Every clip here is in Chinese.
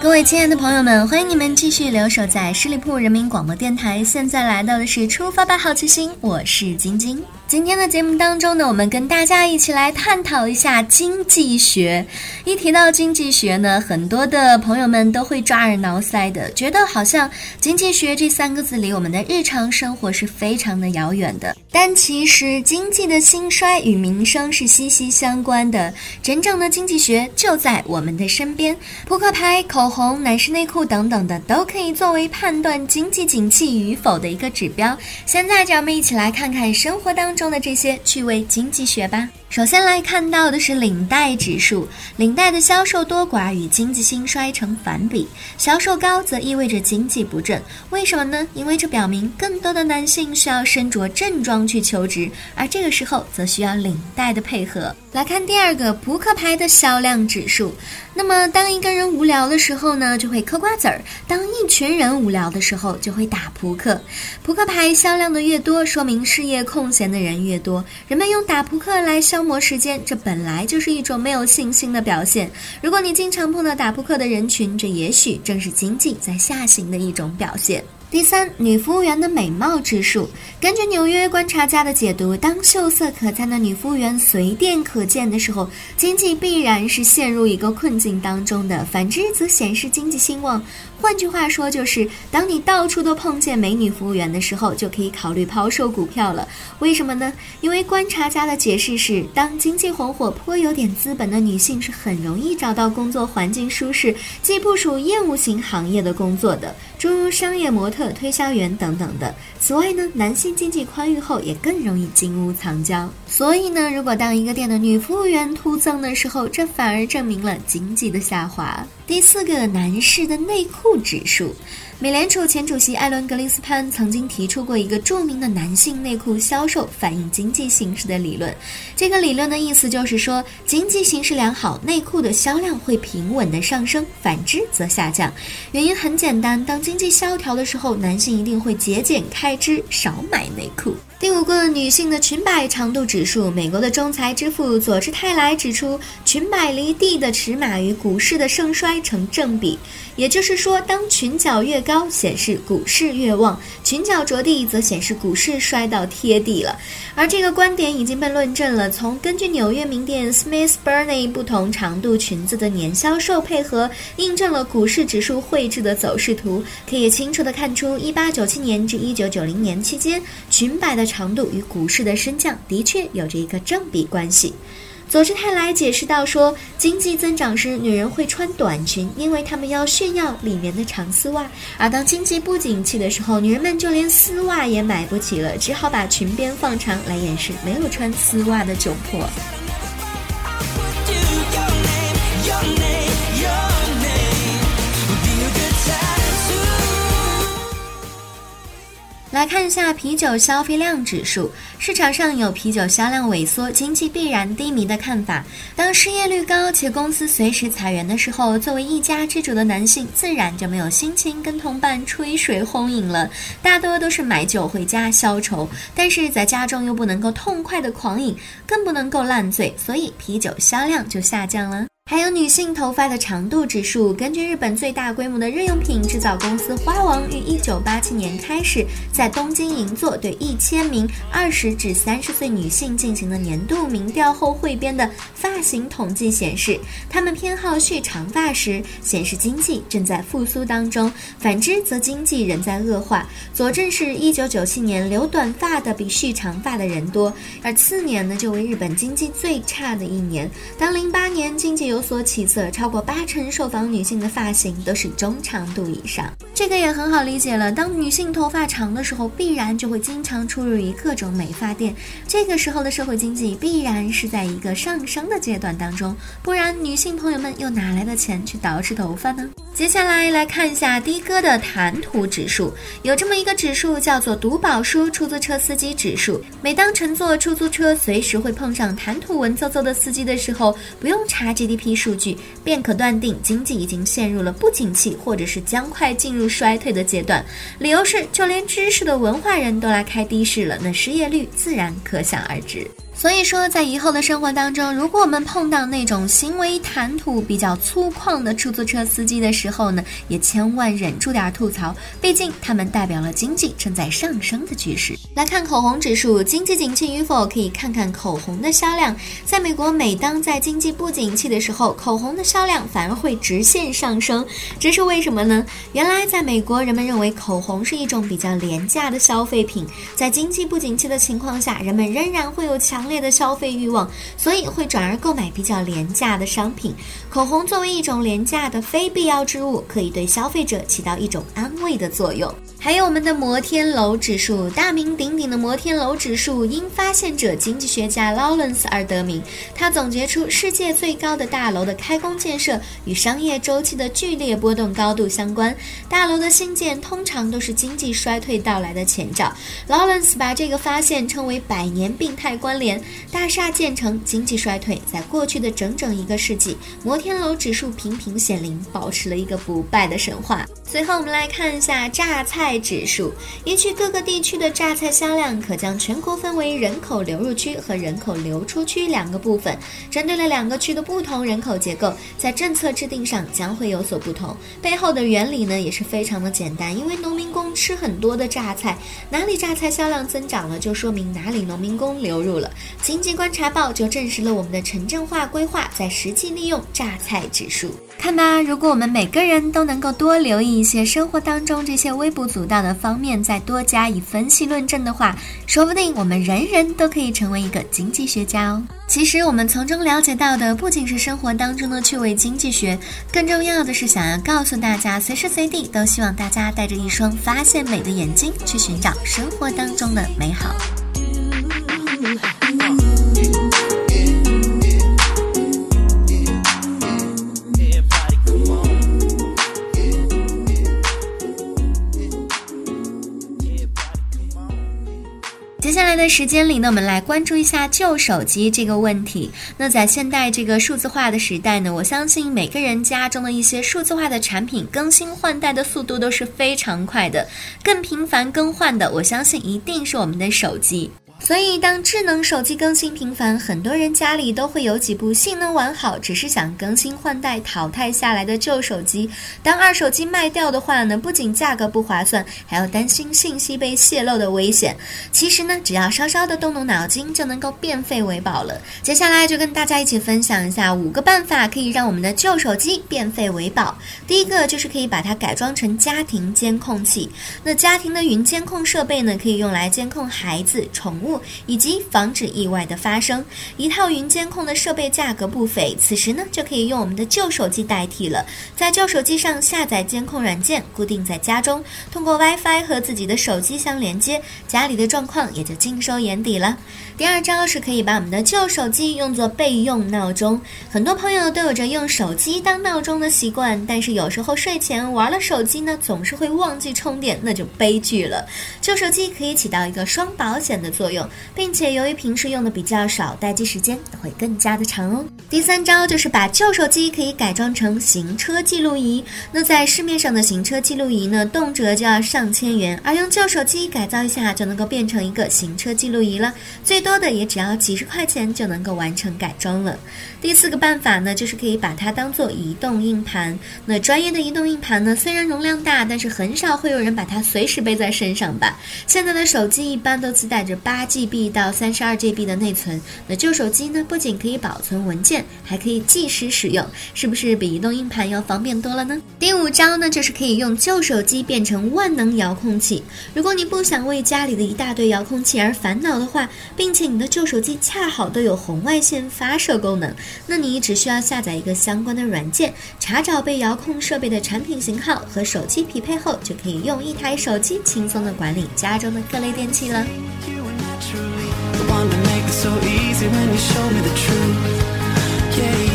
各位亲爱的朋友们，欢迎你们继续留守在十里铺人民广播电台。现在来到的是《出发吧，好奇心》，我是晶晶。今天的节目当中呢，我们跟大家一起来探讨一下经济学。一提到经济学呢，很多的朋友们都会抓耳挠腮的，觉得好像经济学这三个字离我们的日常生活是非常的遥远的。但其实，经济的兴衰与民生是息息相关的。真正的经济学就在我们的身边，扑克牌、口红、男士内裤等等的，都可以作为判断经济景气与否的一个指标。现在，让我们一起来看看生活当。中的这些趣味经济学吧。首先来看到的是领带指数，领带的销售多寡与经济兴衰成反比，销售高则意味着经济不振。为什么呢？因为这表明更多的男性需要身着正装去求职，而这个时候则需要领带的配合。来看第二个扑克牌的销量指数，那么当一个人无聊的时候呢，就会嗑瓜子儿；当一群人无聊的时候，就会打扑克。扑克牌销量的越多，说明事业空闲的人越多，人们用打扑克来消。消磨时间，这本来就是一种没有信心的表现。如果你经常碰到打扑克的人群，这也许正是经济在下行的一种表现。第三，女服务员的美貌指数。根据纽约观察家的解读，当秀色可餐的女服务员随店可见的时候，经济必然是陷入一个困境当中的；反之，则显示经济兴旺。换句话说，就是当你到处都碰见美女服务员的时候，就可以考虑抛售股票了。为什么呢？因为观察家的解释是，当经济红火、颇有点资本的女性是很容易找到工作环境舒适、既不属业务型行业的工作的，诸如商业模特。推销员等等的。此外呢，男性经济宽裕后也更容易金屋藏娇。所以呢，如果当一个店的女服务员突增的时候，这反而证明了经济的下滑。第四个，男士的内裤指数。美联储前主席艾伦·格林斯潘曾经提出过一个著名的男性内裤销售反映经济形势的理论。这个理论的意思就是说，经济形势良好，内裤的销量会平稳的上升；反之则下降。原因很简单，当经济萧条的时候，男性一定会节俭开支，少买内裤。第五个，女性的裙摆长度指数。美国的中财之父佐治泰莱指出，裙摆离地的尺码与股市的盛衰成正比，也就是说，当裙角越高，显示股市越旺；裙角着地，则显示股市摔到贴地了。而这个观点已经被论证了。从根据纽约名店 Smith Burney 不同长度裙子的年销售配合，印证了股市指数绘制的走势图，可以清楚地看出，一八九七年至一九九零年期间，裙摆的长度与股市的升降的确有着一个正比关系。佐治泰莱解释到说，经济增长时，女人会穿短裙，因为她们要炫耀里面的长丝袜；而当经济不景气的时候，女人们就连丝袜也买不起了，只好把裙边放长来掩饰没有穿丝袜的窘迫。来看一下啤酒消费量指数，市场上有啤酒销量萎缩、经济必然低迷的看法。当失业率高且公司随时裁员的时候，作为一家之主的男性自然就没有心情跟同伴吹水哄饮了，大多都是买酒回家消愁。但是在家中又不能够痛快的狂饮，更不能够烂醉，所以啤酒销量就下降了。还有女性头发的长度指数，根据日本最大规模的日用品制造公司花王于一九八七年开始在东京银座对一千名二十至三十岁女性进行的年度民调后汇编的发型统计显示，她们偏好蓄长发时，显示经济正在复苏当中；反之，则经济仍在恶化。佐证是一九九七年留短发的比蓄长发的人多，而次年呢，就为日本经济最差的一年。当零八年经济有有所起色，超过八成受访女性的发型都是中长度以上。这个也很好理解了，当女性头发长的时候，必然就会经常出入于各种美发店，这个时候的社会经济必然是在一个上升的阶段当中，不然女性朋友们又哪来的钱去捯饬头发呢？接下来来看一下的哥的谈吐指数，有这么一个指数叫做读宝书出租车司机指数。每当乘坐出租车随时会碰上谈吐文绉绉的司机的时候，不用查 GDP 数据，便可断定经济已经陷入了不景气，或者是将快进入衰退的阶段。理由是，就连知识的文化人都来开的士了，那失业率自然可想而知。所以说，在以后的生活当中，如果我们碰到那种行为谈吐比较粗犷的出租车司机的时候呢，也千万忍住点吐槽，毕竟他们代表了经济正在上升的趋势。来看口红指数，经济景气与否可以看看口红的销量。在美国，每当在经济不景气的时候，口红的销量反而会直线上升，这是为什么呢？原来在美国，人们认为口红是一种比较廉价的消费品，在经济不景气的情况下，人们仍然会有强。烈的消费欲望，所以会转而购买比较廉价的商品。口红作为一种廉价的非必要之物，可以对消费者起到一种安慰的作用。还有我们的摩天楼指数，大名鼎鼎的摩天楼指数因发现者经济学家 Lawrence 而得名。他总结出世界最高的大楼的开工建设与商业周期的剧烈波动高度相关。大楼的新建通常都是经济衰退到来的前兆。Lawrence 把这个发现称为“百年病态关联”。大厦建成，经济衰退，在过去的整整一个世纪，摩天楼指数频频显灵，保持了一个不败的神话。随后我们来看一下榨菜菜指数，依据各个地区的榨菜销量，可将全国分为人口流入区和人口流出区两个部分。针对了两个区的不同人口结构，在政策制定上将会有所不同。背后的原理呢也是非常的简单，因为农民工吃很多的榨菜，哪里榨菜销量增长了，就说明哪里农民工流入了。经济观察报就证实了我们的城镇化规划在实际利用榨菜指数。看吧，如果我们每个人都能够多留意一些生活当中这些微不足道的方面，再多加以分析论证的话，说不定我们人人都可以成为一个经济学家哦。其实我们从中了解到的不仅是生活当中的趣味经济学，更重要的是想要告诉大家，随时随地都希望大家带着一双发现美的眼睛，去寻找生活当中的美好。的时间里呢，我们来关注一下旧手机这个问题。那在现代这个数字化的时代呢，我相信每个人家中的一些数字化的产品更新换代的速度都是非常快的，更频繁更换的，我相信一定是我们的手机。所以，当智能手机更新频繁，很多人家里都会有几部性能完好，只是想更新换代淘汰下来的旧手机。当二手机卖掉的话呢，不仅价格不划算，还要担心信息被泄露的危险。其实呢，只要稍稍的动动脑筋，就能够变废为宝了。接下来就跟大家一起分享一下五个办法，可以让我们的旧手机变废为宝。第一个就是可以把它改装成家庭监控器。那家庭的云监控设备呢，可以用来监控孩子、宠物。以及防止意外的发生，一套云监控的设备价格不菲，此时呢就可以用我们的旧手机代替了。在旧手机上下载监控软件，固定在家中，通过 WiFi 和自己的手机相连接，家里的状况也就尽收眼底了。第二招是可以把我们的旧手机用作备用闹钟。很多朋友都有着用手机当闹钟的习惯，但是有时候睡前玩了手机呢，总是会忘记充电，那就悲剧了。旧手机可以起到一个双保险的作用。并且由于平时用的比较少，待机时间会更加的长哦。第三招就是把旧手机可以改装成行车记录仪。那在市面上的行车记录仪呢，动辄就要上千元，而用旧手机改造一下就能够变成一个行车记录仪了，最多的也只要几十块钱就能够完成改装了。第四个办法呢，就是可以把它当做移动硬盘。那专业的移动硬盘呢，虽然容量大，但是很少会有人把它随时背在身上吧。现在的手机一般都自带着八。GB 到三十二 GB 的内存。那旧手机呢，不仅可以保存文件，还可以即时使用，是不是比移动硬盘要方便多了呢？第五招呢，就是可以用旧手机变成万能遥控器。如果你不想为家里的一大堆遥控器而烦恼的话，并且你的旧手机恰好都有红外线发射功能，那你只需要下载一个相关的软件，查找被遥控设备的产品型号和手机匹配后，就可以用一台手机轻松的管理家中的各类电器了。truly the one to make it so easy when you show me the truth. Yeah.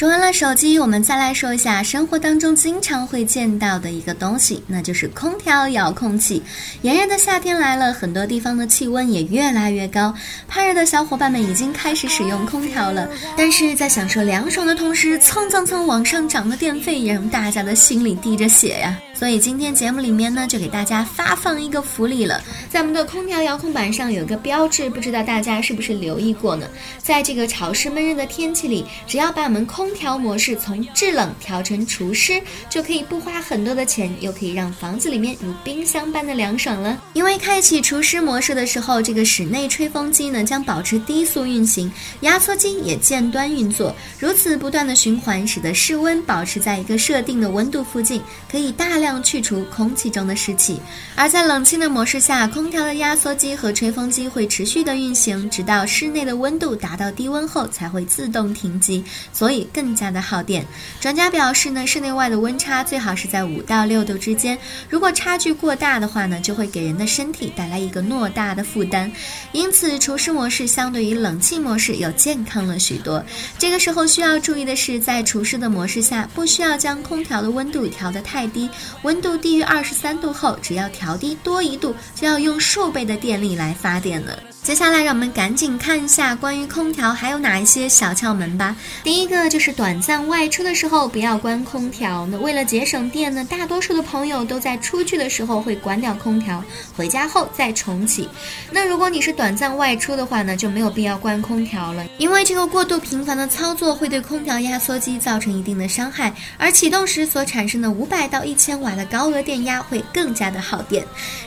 说完了手机，我们再来说一下生活当中经常会见到的一个东西，那就是空调遥控器。炎热的夏天来了，很多地方的气温也越来越高，怕热的小伙伴们已经开始使用空调了。但是在享受凉爽的同时，蹭蹭蹭往上涨的电费也让大家的心里滴着血呀。所以今天节目里面呢，就给大家发放一个福利了，在我们的空调遥控板上有一个标志，不知道大家是不是留意过呢？在这个潮湿闷热的天气里，只要把我们空调模式从制冷调成除湿，就可以不花很多的钱，又可以让房子里面如冰箱般的凉爽了。因为开启除湿模式的时候，这个室内吹风机呢将保持低速运行，压缩机也间端运作，如此不断的循环，使得室温保持在一个设定的温度附近，可以大量。去除空气中的湿气，而在冷清的模式下，空调的压缩机和吹风机会持续的运行，直到室内的温度达到低温后才会自动停机，所以更加的耗电。专家表示呢，室内外的温差最好是在五到六度之间，如果差距过大的话呢，就会给人的身体带来一个偌大的负担。因此，除湿模式相对于冷气模式又健康了许多。这个时候需要注意的是，在除湿的模式下，不需要将空调的温度调得太低。温度低于二十三度后，只要调低多一度，就要用数倍的电力来发电了。接下来，让我们赶紧看一下关于空调还有哪一些小窍门吧。第一个就是短暂外出的时候不要关空调。那为了节省电呢，大多数的朋友都在出去的时候会关掉空调，回家后再重启。那如果你是短暂外出的话呢，就没有必要关空调了，因为这个过度频繁的操作会对空调压缩机造成一定的伤害，而启动时所产生的五百到一千瓦的高额电压会更加的耗电。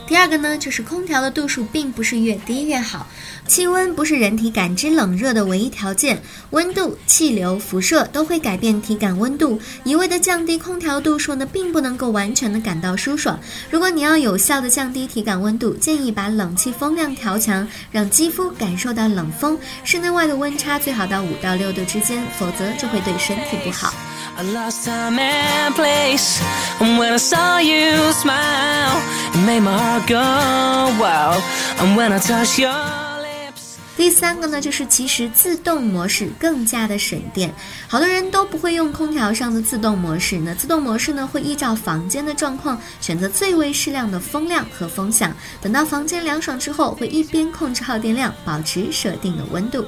第二个呢，就是空调的度数并不是越低越好。气温不是人体感知冷热的唯一条件，温度、气流、辐射都会改变体感温度。一味的降低空调度数呢，并不能够完全的感到舒爽。如果你要有效的降低体感温度，建议把冷气风量调强，让肌肤感受到冷风。室内外的温差最好到五到六度之间，否则就会对身体不好。第三个呢，就是其实自动模式更加的省电。好多人都不会用空调上的自动模式，那自动模式呢，会依照房间的状况选择最为适量的风量和风向。等到房间凉爽之后，会一边控制耗电量，保持设定的温度。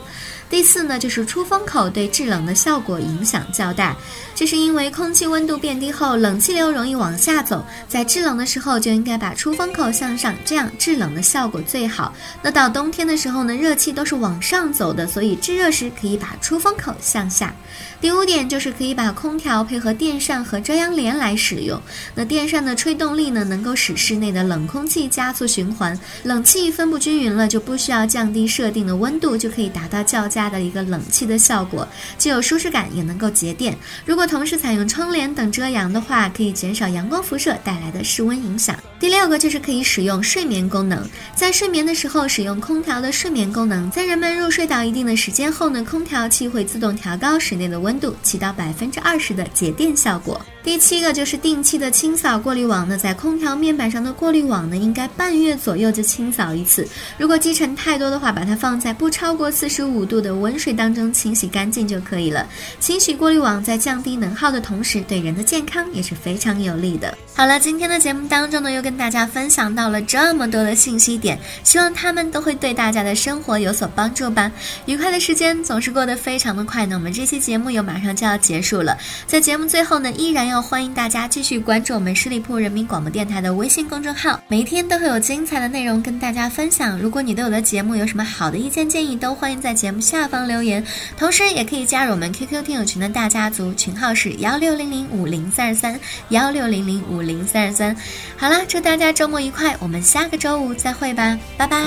第四呢，就是出风口对制冷的效果影响较大，这是因为空气温度变低后，冷气流容易往下走，在制冷的时候就应该把出风口向上，这样制冷的效果最好。那到冬天的时候呢，热气都是往上走的，所以制热时可以把出风口向下。第五点就是可以把空调配合电扇和遮阳帘来使用。那电扇的吹动力呢，能够使室内的冷空气加速循环，冷气分布均匀了，就不需要降低设定的温度，就可以达到较佳的一个冷气的效果，既有舒适感，也能够节电。如果同时采用窗帘等遮阳的话，可以减少阳光辐射带来的室温影响。第六个就是可以使用睡眠功能，在睡眠的时候使用空调的睡眠功能，在人们入睡到一定的时间后呢，空调器会自动调高室内的温度，起到百分之二十的节电效果。第七个就是定期的清扫过滤网呢，在空调面板上的过滤网呢，应该半月左右就清扫一次。如果积尘太多的话，把它放在不超过四十五度的温水当中清洗干净就可以了。清洗过滤网在降低能耗的同时，对人的健康也是非常有利的。好了，今天的节目当中呢，又跟大家分享到了这么多的信息点，希望他们都会对大家的生活有所帮助吧。愉快的时间总是过得非常的快呢，我们这期节目又马上就要结束了。在节目最后呢，依然要欢迎大家继续关注我们十里铺人民广播电台的微信公众号，每一天都会有精彩的内容跟大家分享。如果你对我的节目有什么好的意见建议，都欢迎在节目下下方留言，同时也可以加入我们 QQ 听友群的大家族，群号是幺六零零五零三二三幺六零零五零三二三。好啦，祝大家周末愉快，我们下个周五再会吧，拜拜。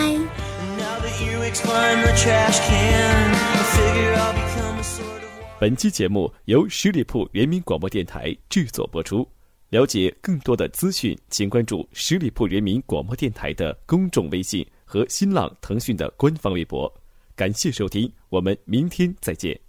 本期节目由十里铺人民广播电台制作播出。了解更多的资讯，请关注十里铺人民广播电台的公众微信和新浪、腾讯的官方微博。感谢收听，我们明天再见。